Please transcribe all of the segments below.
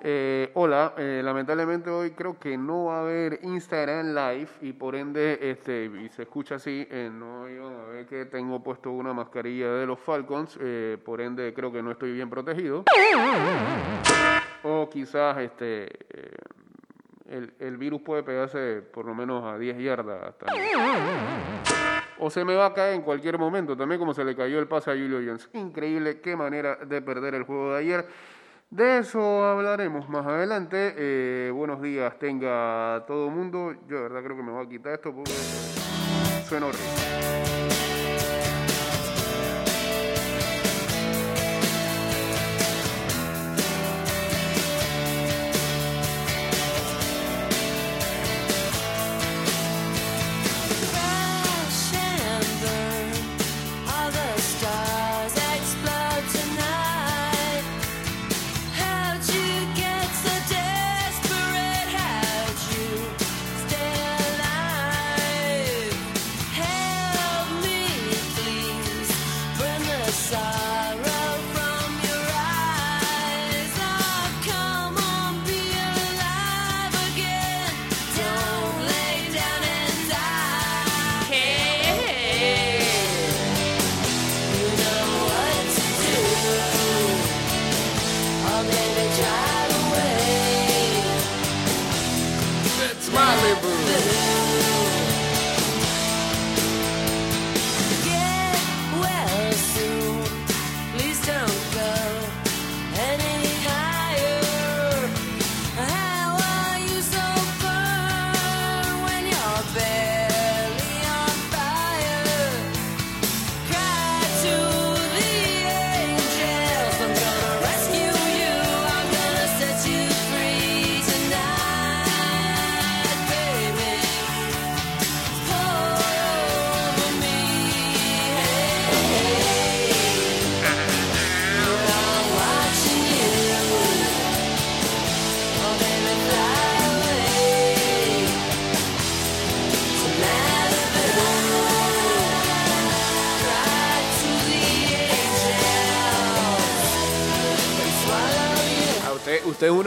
Eh, hola, eh, lamentablemente hoy creo que no va a haber Instagram Live y por ende, este, se escucha así, eh, no iban que tengo puesto una mascarilla de los Falcons, eh, por ende creo que no estoy bien protegido. O quizás este, eh, el, el virus puede pegarse por lo menos a 10 yardas hasta o se me va a caer en cualquier momento, también como se le cayó el pase a Julio Jones. Increíble, qué manera de perder el juego de ayer. De eso hablaremos más adelante. Eh, buenos días, tenga todo mundo. Yo de verdad creo que me voy a quitar esto porque suena horrible.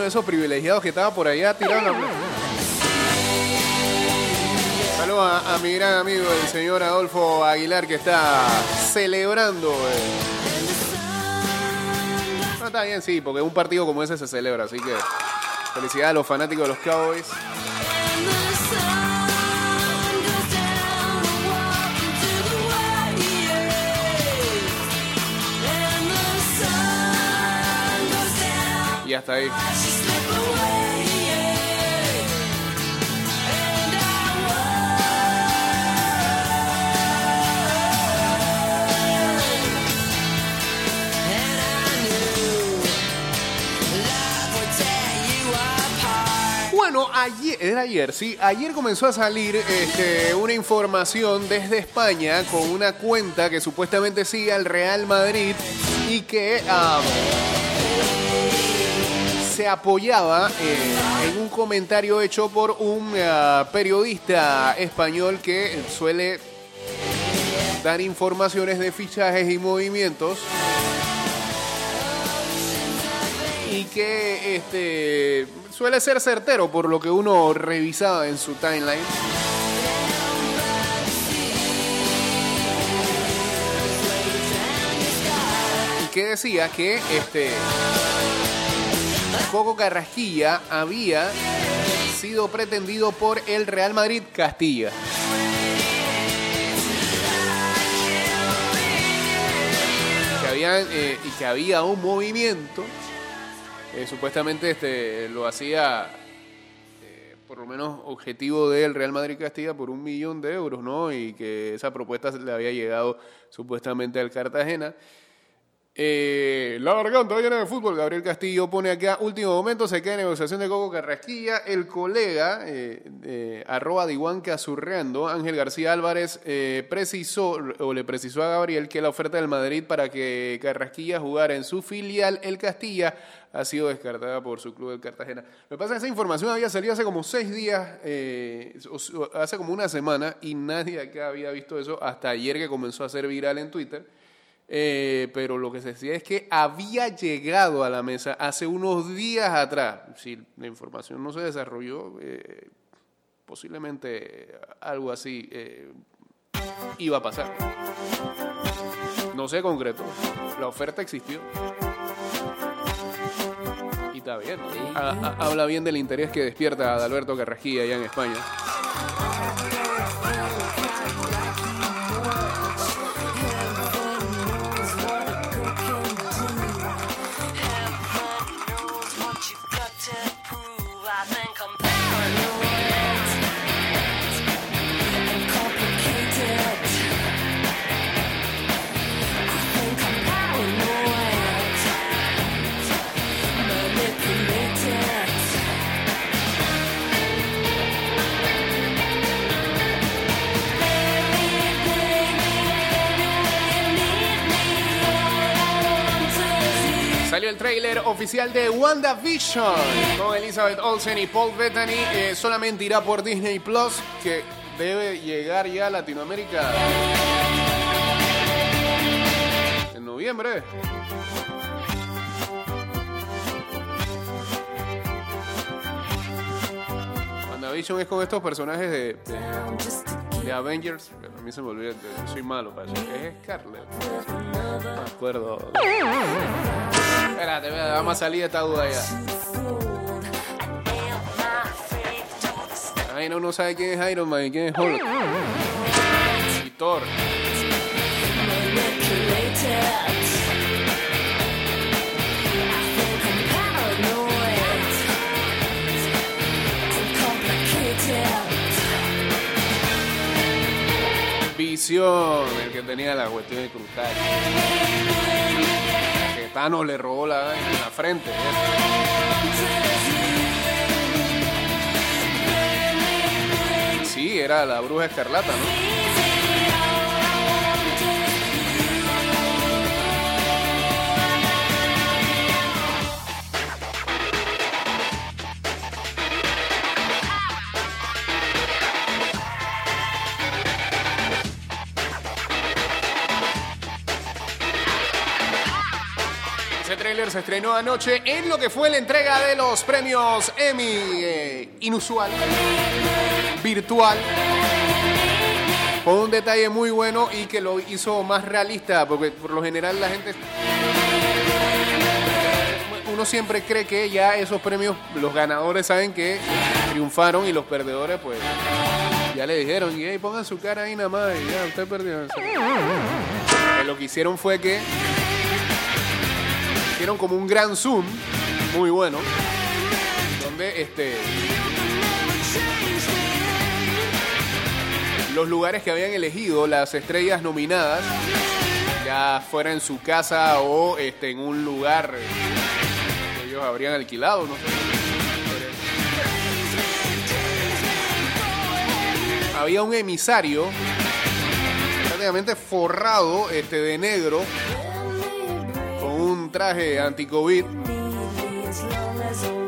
Esos privilegiados que estaba por allá tirando. Saludos a, a mi gran amigo, el señor Adolfo Aguilar, que está celebrando. eh. Está bien, sí, porque un partido como ese se celebra, así que felicidades a los fanáticos de los Cowboys. And the sun era ayer, sí, ayer comenzó a salir este, una información desde España con una cuenta que supuestamente sigue al Real Madrid y que se apoyaba eh, en un comentario hecho por un ah, periodista español que suele dar informaciones de fichajes y movimientos y que este suele ser certero por lo que uno revisaba en su timeline. Y que decía que este Coco Carrasquilla había sido pretendido por el Real Madrid Castilla. Que había, eh, y que había un movimiento eh, supuestamente este, lo hacía eh, por lo menos objetivo del Real Madrid Castilla por un millón de euros, ¿no? Y que esa propuesta le había llegado supuestamente al Cartagena. Eh, la garganta llena de fútbol. Gabriel Castillo pone acá, último momento, se queda en negociación de Coco Carrasquilla. El colega, eh, eh, arroba Diwan Ángel García Álvarez, eh, precisó o le precisó a Gabriel que la oferta del Madrid para que Carrasquilla jugara en su filial, el Castilla, ha sido descartada por su club del Cartagena. Lo que pasa es que esa información había salido hace como seis días, eh, hace como una semana, y nadie acá había visto eso hasta ayer que comenzó a ser viral en Twitter. Eh, pero lo que se decía es que había llegado a la mesa hace unos días atrás. Si la información no se desarrolló, eh, posiblemente algo así eh, iba a pasar. No se concretó. La oferta existió. Y está bien. Ha- ha- habla bien del interés que despierta Adalberto Carrasquilla allá en España. Oficial de WandaVision con Elizabeth Olsen y Paul Bettany. Eh, solamente irá por Disney Plus, que debe llegar ya a Latinoamérica en noviembre. WandaVision es con estos personajes de, de, de Avengers. A mí se me olvida, soy malo para eso. Es Scarlett. Me acuerdo. Espérate, vamos a salir de esta duda ya. No, no sabe quién es Iron Man y quién es Hulk. Y Thor. Visión, el que tenía la cuestión de cruzar. Thanos le robó la frente. ¿eh? Sí, era la bruja escarlata, ¿no? Ese tráiler se estrenó anoche en lo que fue la entrega de los premios Emmy eh, inusual, virtual, con un detalle muy bueno y que lo hizo más realista, porque por lo general la gente... Uno siempre cree que ya esos premios, los ganadores saben que triunfaron y los perdedores pues ya le dijeron, y hey, pongan su cara ahí nada más y ya, usted perdió. Eh, Lo que hicieron fue que hicieron como un gran zoom, muy bueno, donde este los lugares que habían elegido las estrellas nominadas, ya fuera en su casa o este, en un lugar que ellos habrían alquilado, no sé. Había un emisario prácticamente forrado este, de negro traje anti-COVID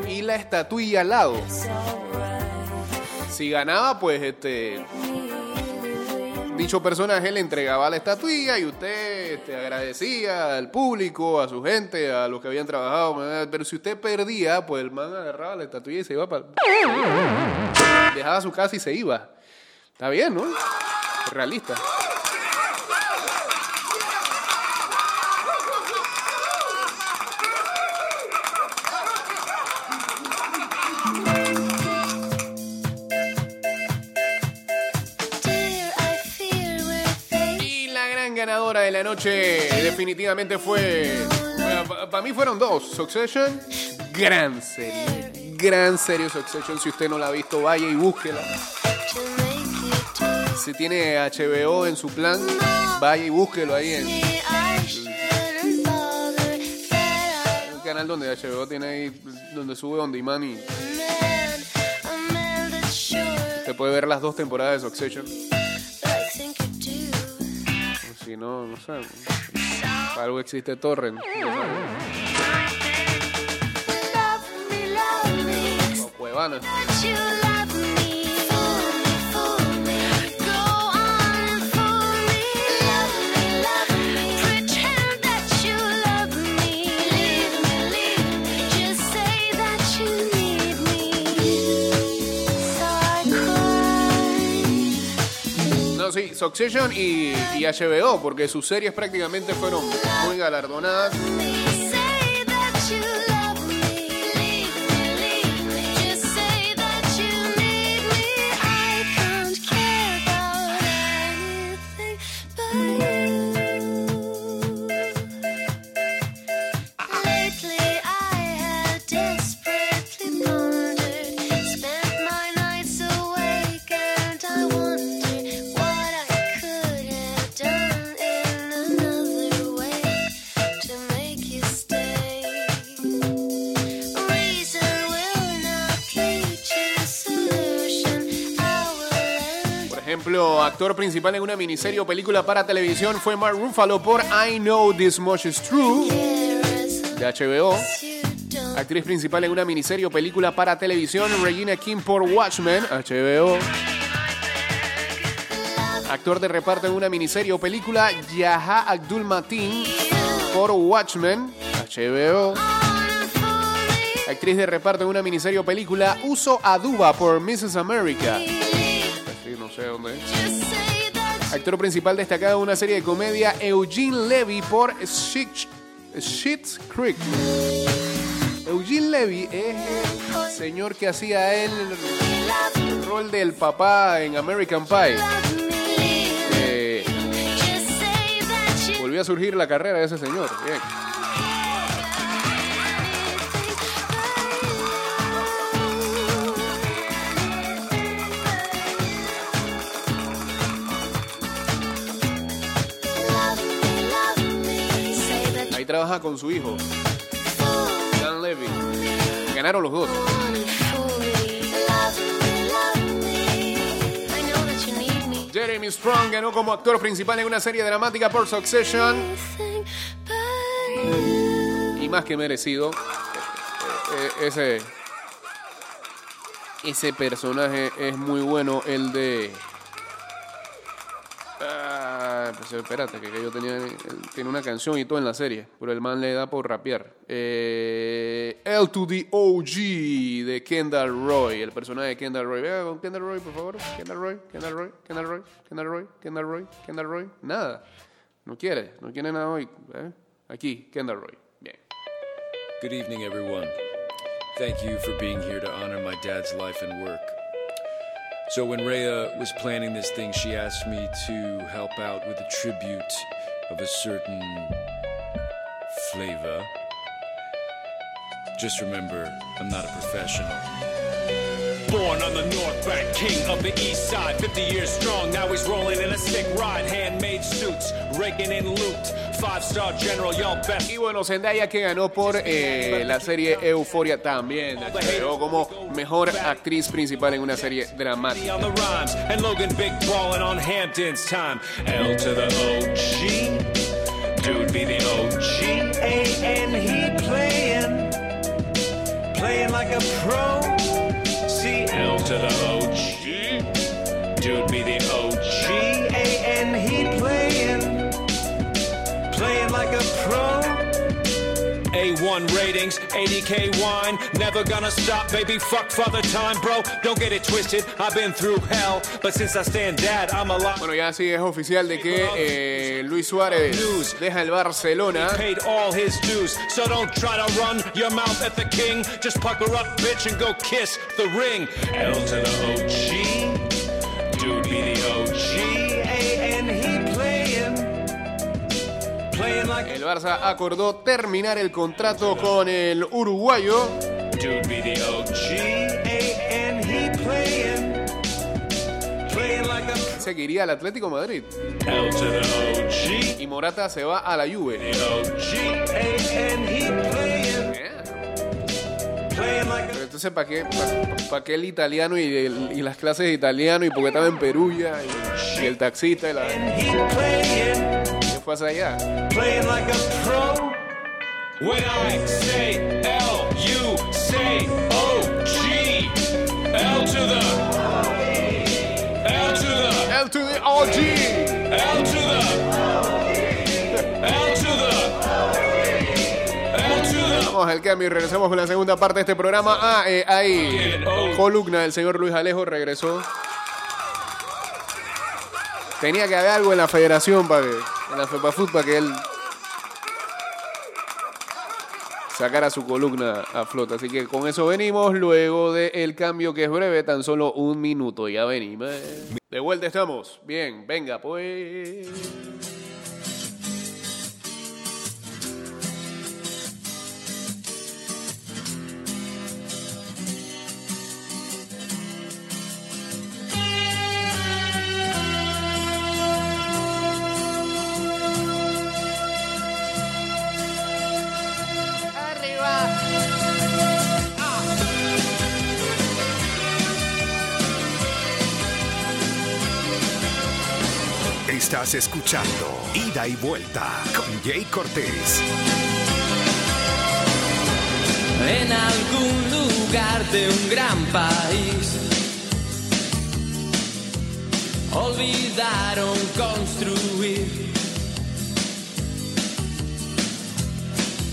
y la estatuilla al lado. Si ganaba, pues este dicho personaje le entregaba la estatuilla y usted este, agradecía al público, a su gente, a los que habían trabajado. Pero si usted perdía, pues el man agarraba la estatuilla y se iba para. Dejaba su casa y se iba. Está bien, ¿no? Realista. La noche definitivamente fue... Para mí fueron dos. Succession, gran serie. Gran serie Succession. Si usted no la ha visto, vaya y búsquela. Si tiene HBO en su plan, vaya y búsquelo ahí en el canal donde HBO tiene ahí, donde sube on demand y usted puede ver las dos temporadas de Succession. Si no, no sé. Para algo existe Torrent. sabes. Succession y, y HBO, porque sus series prácticamente fueron muy galardonadas. Actor principal en una miniserie o película para televisión fue Mark Ruffalo por I Know This Much Is True de HBO. Actriz principal en una miniserie o película para televisión, Regina King por Watchmen, HBO. Actor de reparto en una miniserie o película, Yaha Abdul Mateen por Watchmen, HBO. Actriz de reparto en una miniserie o película, Uso Aduba por Mrs. America. No sé dónde Actor principal destacado en una serie de comedia, Eugene Levy por Shit- Schitt's Creek. Eugene Levy es el señor que hacía el rol del papá en American Pie. Eh, volvió a surgir la carrera de ese señor. Bien. Trabaja con su hijo, Dan Levy. Ganaron los dos. Jeremy Strong ganó como actor principal en una serie dramática por Succession. Y más que merecido. Eh, ese, ese personaje es muy bueno, el de... Pues espérate, que, que yo tenía... Tiene una canción y todo en la serie, pero el man le da por rapear. Eh, L to the OG de Kendall Roy, el personaje de Kendall Roy. Vea con Kendall Roy, por favor. Kendall Roy, Kendall Roy, Kendall Roy, Kendall Roy, Kendall Roy, Kendall Roy. Nada. No quiere, no quiere nada hoy. ¿eh? Aquí, Kendall Roy. Bien. Good evening, everyone. Thank you for being here to honor my dad's life and work. So, when Rhea was planning this thing, she asked me to help out with a tribute of a certain flavor. Just remember, I'm not a professional. Born on the North Bank, king of the East Side, 50 years strong. Now he's rolling in a stick ride, handmade suits, raking in loot. Five star general, y'all best. Y bueno, Zendaya que ganó por eh, la serie Euforia también. de como mejor actriz principal en una serie dramática. on the rhymes, and Logan Big ballin' on Hampton's time. L to the OG, dude be the OG, A and he playin', playin' like a pro. A1 ratings, 80k wine, never gonna stop, baby. Fuck father time, bro. Don't get it twisted. I've been through hell, but since I stand dad, I'm a alive. Bueno, ya sí es oficial de que eh, Luis Suárez deja el Barcelona. Paid all his dues, so don't try to run your mouth at the king. Just pucker up, bitch, and go kiss the ring. L to the OG, dude be the OG, El Barça acordó terminar el contrato con el uruguayo. Seguiría al Atlético Madrid. Y Morata se va a la Juve. entonces, ¿para qué, pa- qué el italiano y, el- y las clases de italiano? Y porque estaba en Perugia y, y el taxista y la... and he playin'. ¿Qué pasa allá? playing like a pro. When I say L, you say O G. L to the L to the L to the. L to the L to the L to the Vamos al cambio y regresamos con la segunda parte de este programa. Ah, eh, hay columna del señor Luis Alejo, regresó. Tenía que haber algo en la federación para que, en la FEPAFUT para que él sacara su columna a flota. Así que con eso venimos luego del cambio que es breve, tan solo un minuto. Ya venimos. De vuelta estamos. Bien, venga pues. Estás escuchando Ida y Vuelta con Jay Cortés. en algún lugar de un gran país. Olvidaron construir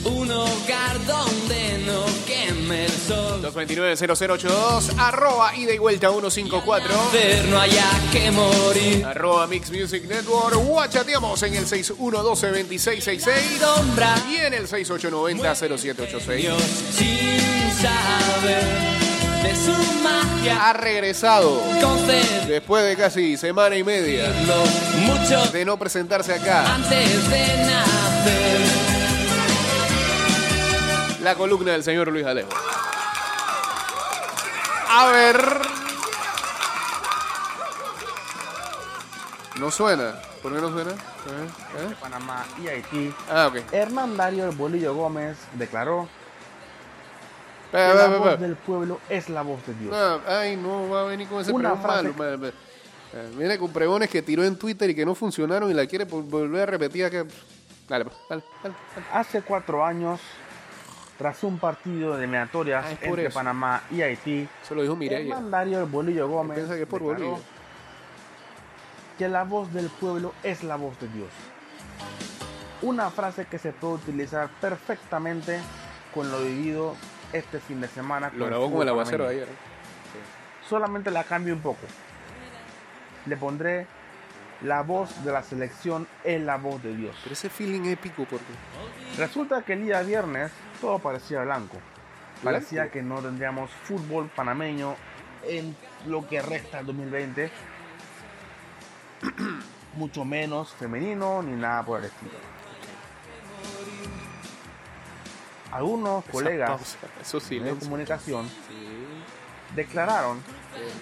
un hogar donde no queme el sol. 229-0082, arroba ida y vuelta 154. Ver no haya que morir. Arroba Mix Music Network. Guachateamos en el 6112-2666 Sombra y en el 6890-0786. Dios sin saber de su magia. Ha regresado después de casi semana y media mucho de no presentarse acá. antes de nacer. La columna del señor Luis Alejo. A ver. No suena. ¿Por qué no suena? ¿Eh? ¿Eh? Panamá y Haití, Ah, ok. Hernán Dario El Bolillo Gómez declaró que la voz del pueblo es la voz de Dios. Ah, ay, no, va a venir con ese Una pregón malo. madre, eh, Viene con pregones que tiró en Twitter y que no funcionaron y la quiere vol- volver a repetir acá. Dale, pues, dale, dale, dale. Hace cuatro años, tras un partido de eliminatorias Ah, entre eso. Panamá y Haití, Eso lo dijo Dario El Bolillo Gómez Piensa que es por Bolivia. que la voz del pueblo es la voz de Dios. Una frase que se puede utilizar perfectamente con lo vivido este fin de semana. Lo grabó como el aguacero ayer. Solamente la cambio un poco. Le pondré la voz de la selección es la voz de Dios. Pero ese feeling épico, porque. Resulta que el día viernes todo parecía blanco. Parecía Blanco. que no tendríamos fútbol panameño en lo que resta del 2020. Mucho menos femenino ni nada por el estilo. Algunos Esa colegas pausa, Eso sí. de comunicación Sí. declararon,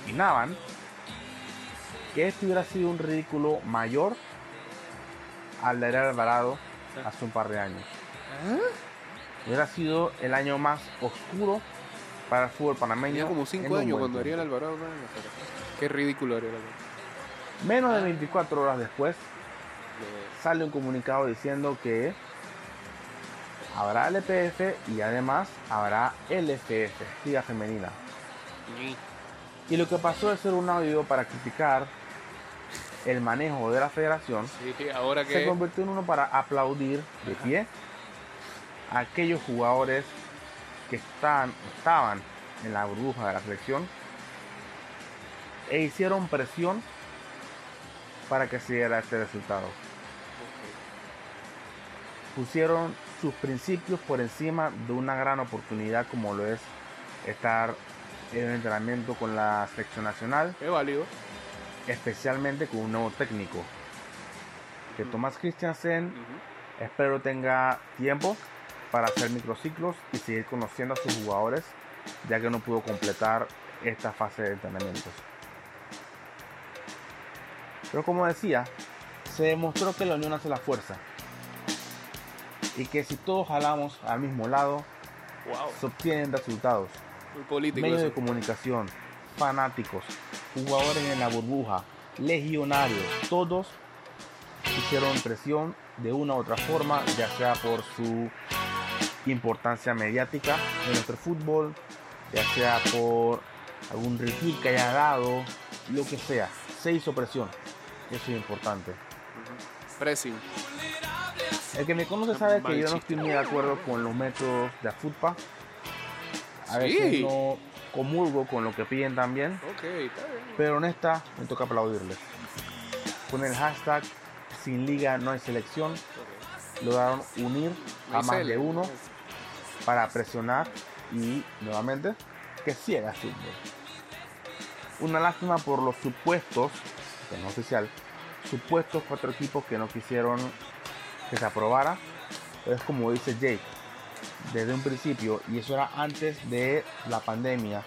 opinaban, que este hubiera sido un ridículo mayor al de Ariel Alvarado hace un par de años. Hubiera sido el año más oscuro para el fútbol panameño. Tenía como en 5 un años cuando. Ariel Alvarado. no, no, pero- Qué ridículo Ariel Alvarado. Menos de 24 horas después, sale un comunicado diciendo que habrá LPF y además habrá LFF, Liga Femenina. Y lo que pasó de ser un audio para criticar el manejo de la federación Sí, ahora se convirtió en uno para aplaudir de pie a aquellos jugadores que están, estaban en la burbuja de la selección e hicieron presión para que se diera este resultado. Pusieron sus principios por encima de una gran oportunidad como lo es estar en entrenamiento con la selección nacional Es válido. Especialmente con un nuevo técnico. Que Tomás Christiansen espero tenga tiempo para hacer microciclos y seguir conociendo a sus jugadores, ya que no pudo completar esta fase de entrenamientos. Pero como decía, se demostró que la unión hace la fuerza. Y que si todos jalamos al mismo lado, Wow. se obtienen resultados Muy político. medios de comunicación, fanáticos, jugadores en la burbuja, legionarios, todos hicieron presión de una u otra forma, ya sea por su importancia mediática en nuestro fútbol, ya sea por algún retweet que haya dado, lo que sea, se hizo presión. Eso es importante. Pressing. El que me conoce sabe que yo no estoy muy de acuerdo con los métodos de AFUTPA. A Sí. veces no comulgo con lo que piden también. Ok, está bien. Pero en esta me toca aplaudirles. con el hashtag sin liga no hay selección lograron unir a más de uno para presionar y nuevamente que siga fútbol. Una lástima por los supuestos, que no oficial, supuestos cuatro equipos que no quisieron que se aprobara. Es como dice Jake, desde un principio, y eso era antes de la pandemia,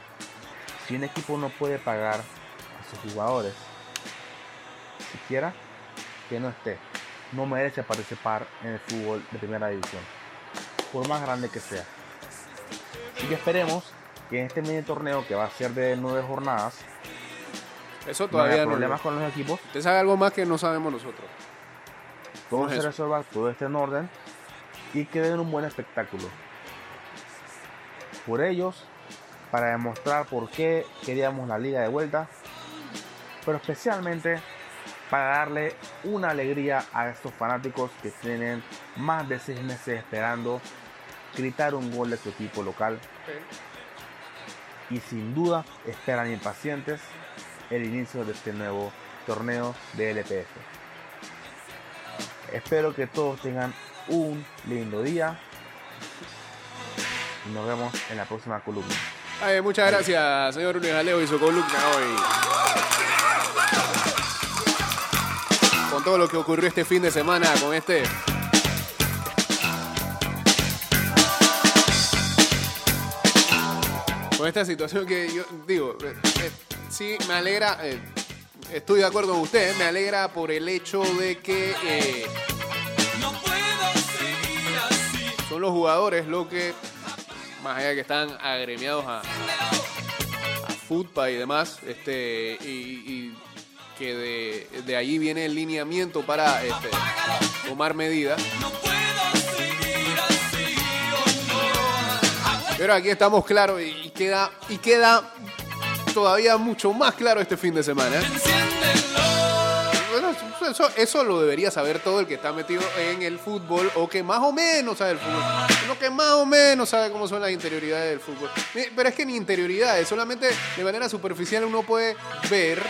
si un equipo no puede pagar a sus jugadores, siquiera que no esté, no merece participar en el fútbol de primera división, por más grande que sea. Así que esperemos que en este mini torneo que va a ser de nueve jornadas, Eso no todavía no. problemas con los equipos, Usted sabe algo más que no sabemos nosotros. todo ¿Cómo es se resuelva, todo esté en orden y que den un buen espectáculo. Por ellos, para demostrar por qué queríamos la liga de vuelta, pero especialmente para darle una alegría a estos fanáticos que tienen más de seis meses esperando gritar un gol de su equipo local y sin duda esperan impacientes el inicio de este nuevo torneo de LPF. Espero que todos tengan un lindo día y nos vemos en la próxima columna. Ay, muchas gracias, señor Luis Alejo y su columna hoy. Con todo lo que ocurrió este fin de semana, con este. Con esta situación que yo digo, eh, eh, sí, me alegra, eh, estoy de acuerdo con usted, me alegra por el hecho de que los jugadores lo que más allá que están agremiados a, a y demás, este, y, que de, de allí viene el lineamiento para este, tomar medidas. Pero aquí estamos claros y, queda, y queda todavía mucho más claro este fin de semana. Eso, eso lo debería saber todo el que está metido en el fútbol o que más o menos sabe el fútbol. Uno que más o menos sabe cómo son las interioridades del fútbol. Pero es que ni interioridades, solamente de manera superficial uno puede ver,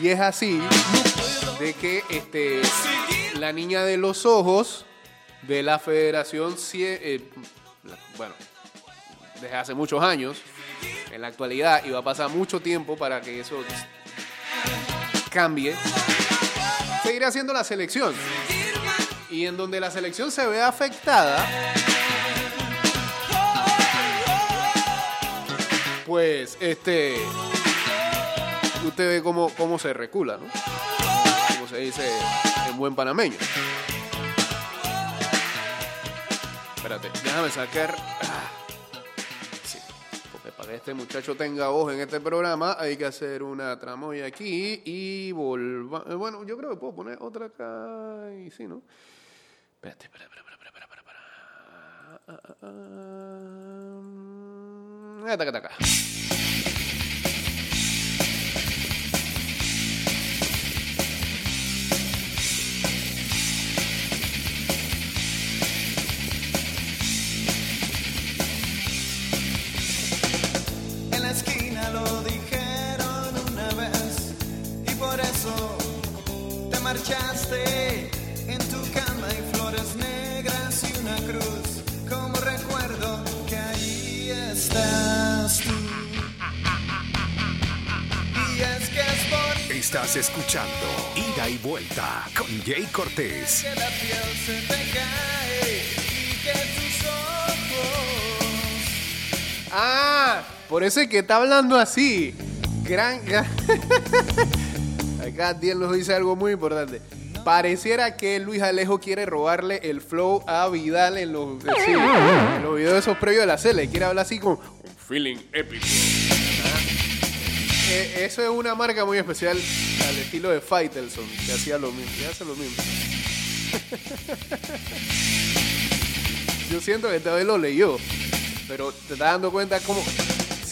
y es así, de que este, la niña de los ojos de la federación, eh, bueno, desde hace muchos años, en la actualidad, y va a pasar mucho tiempo para que eso cambie, seguirá siendo la selección. Y en donde la selección se ve afectada, pues este. Usted ve cómo, cómo se recula, ¿no? Como se dice en buen panameño. Espérate, déjame sacar. Ah, para que este muchacho tenga voz en este programa hay que hacer una tramoya aquí y volva. eh, Bueno, yo creo que puedo poner otra acá y sí, ¿no? Espérate, espérate, espérate, espérate, espérate, espérate. Ah, ah, ah, ah. Acá, acá, marchaste. En tu cama hay flores negras y una cruz como recuerdo que ahí estás tú. Y es que es por Estás escuchando Ida y Vuelta con Jay Cortés. que la piel se te cae y que tus ojos Ah, por eso es que está hablando así. Gran. gran- Acá Diel nos dice algo muy importante. Pareciera que Luis Alejo quiere robarle el flow a Vidal en los, eh, sí, en los videos esos previos de la cele. Quiere hablar así como un feeling épico. Ah. Eh, eso es una marca muy especial al estilo de Faitelson, que hacía lo mismo. Que hace lo mismo. Yo siento que esta vez lo leyó, pero te estás dando cuenta como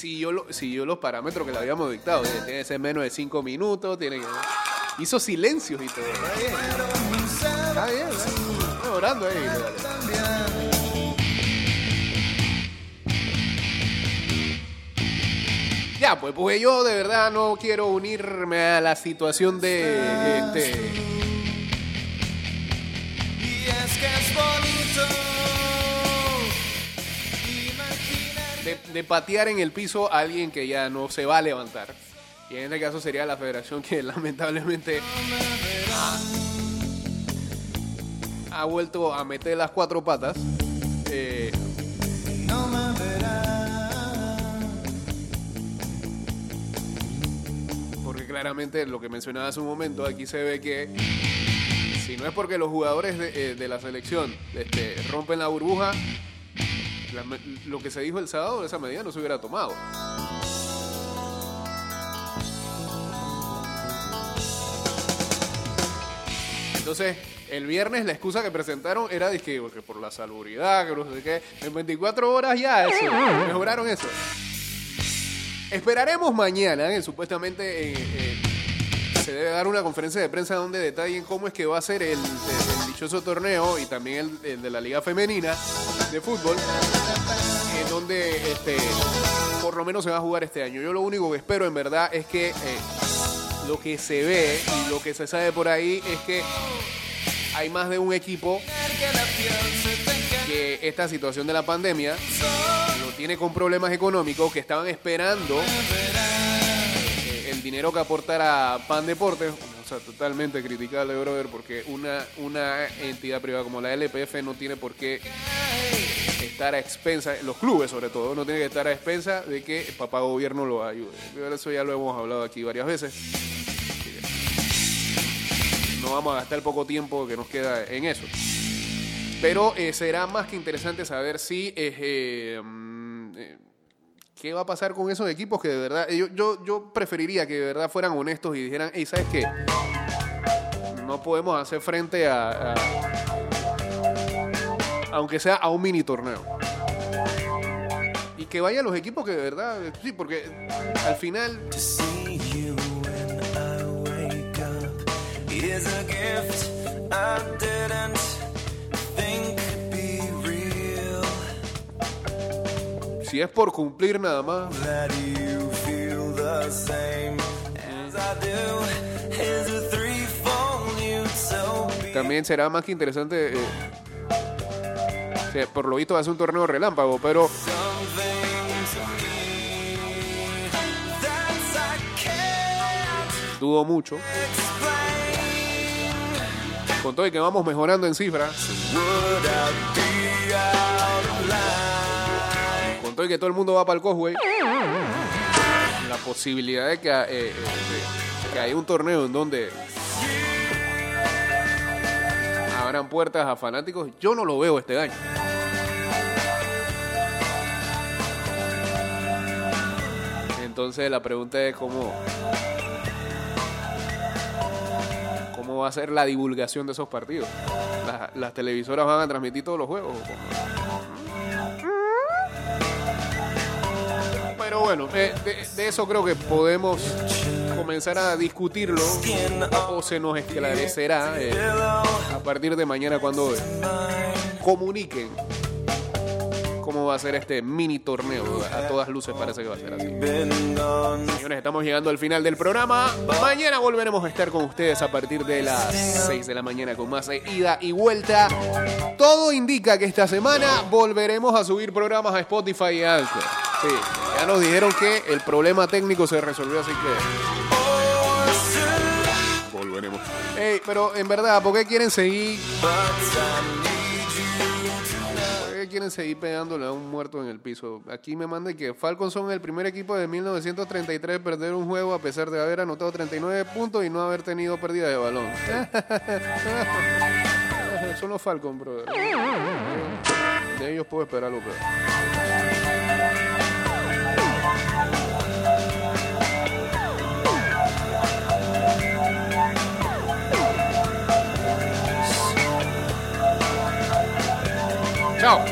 siguió, lo- siguió los parámetros que le habíamos dictado. Tiene que ser menos de 5 minutos, tiene que... Hizo silencios y todo. Está bien. Está bien, está bien. Mejorando ahí. Ya, pues, pues yo de verdad no quiero unirme a la situación de este, Y es que es bonito de, patear en el piso a alguien que ya no se va a levantar. Y en este caso sería la federación que lamentablemente ha, vuelto a meter las cuatro patas. Eh, no me verás. porque claramente lo que mencionaba hace un momento, aquí se ve que si no es porque los jugadores de, eh, la selección este, rompen la burbuja, lo que se dijo el sábado, esa medida no se hubiera tomado. Entonces, el viernes la excusa que presentaron era de que, que por la salubridad, que no sé qué. En 24 horas ya eso, mejoraron eso. Esperaremos mañana, eh, supuestamente eh, eh, se debe dar una conferencia de prensa donde detallen cómo es que va a ser el dichoso torneo y también el, de la Liga Femenina de Fútbol, en donde este, por lo menos se va a jugar este año. Yo lo único que espero en verdad es que eh, lo que se ve y lo que se sabe por ahí es que hay más de un equipo que esta situación de la pandemia lo tiene con problemas económicos que estaban esperando eh, el dinero que aportara Pan Deportes. O sea, totalmente criticable, brother, porque una, una entidad privada como la LPF no tiene por qué estar a expensa, los clubes sobre todo, no tienen que estar a expensa de que el papá gobierno lo ayude. Eso ya lo hemos hablado aquí varias veces. No vamos a gastar poco tiempo que nos queda en eso. Pero eh, será más que interesante saber si eh, eh, mm, qué va a pasar con esos equipos que de verdad eh, yo, yo, yo preferiría que de verdad fueran honestos y dijeran, hey, ¿sabes qué? No podemos hacer frente a, aunque sea a un mini torneo. Y que vayan los equipos que de verdad, sí, porque al final si es por cumplir nada más, también será más que interesante. eh, que por lo visto va a ser un torneo relámpago, pero dudo mucho. Con todo y que vamos mejorando en cifras, y que todo el mundo va para el Cosway, la posibilidad de que, eh, eh, que haya un torneo en donde abran puertas a fanáticos, yo no lo veo este año. Entonces la pregunta es cómo, cómo va a ser la divulgación de esos partidos. Las, las televisoras van a transmitir todos los juegos. ¿o bueno, eh, de, eso creo que podemos comenzar a discutirlo o se nos esclarecerá eh, a partir de mañana cuando eh, comuniquen cómo va a ser este mini torneo. A todas luces parece que va a ser así. Señores, estamos llegando al final del programa. Mañana volveremos a estar con ustedes a partir de las 6 de la mañana con más de ida y vuelta. Todo indica que esta semana volveremos a subir programas a Spotify y Anchor. Sí, ya nos dijeron que el problema técnico se resolvió, así que volveremos. Ey, pero en verdad, ¿por qué quieren seguir? ¿Por qué quieren seguir pegándole a un muerto en el piso? Aquí me manda que Falcons son el primer equipo de 1933 en perder un juego a pesar de haber anotado 39 puntos y no haber tenido pérdida de balón. Son los Falcons, brother. De ellos puedo esperar lo peor. Tchau.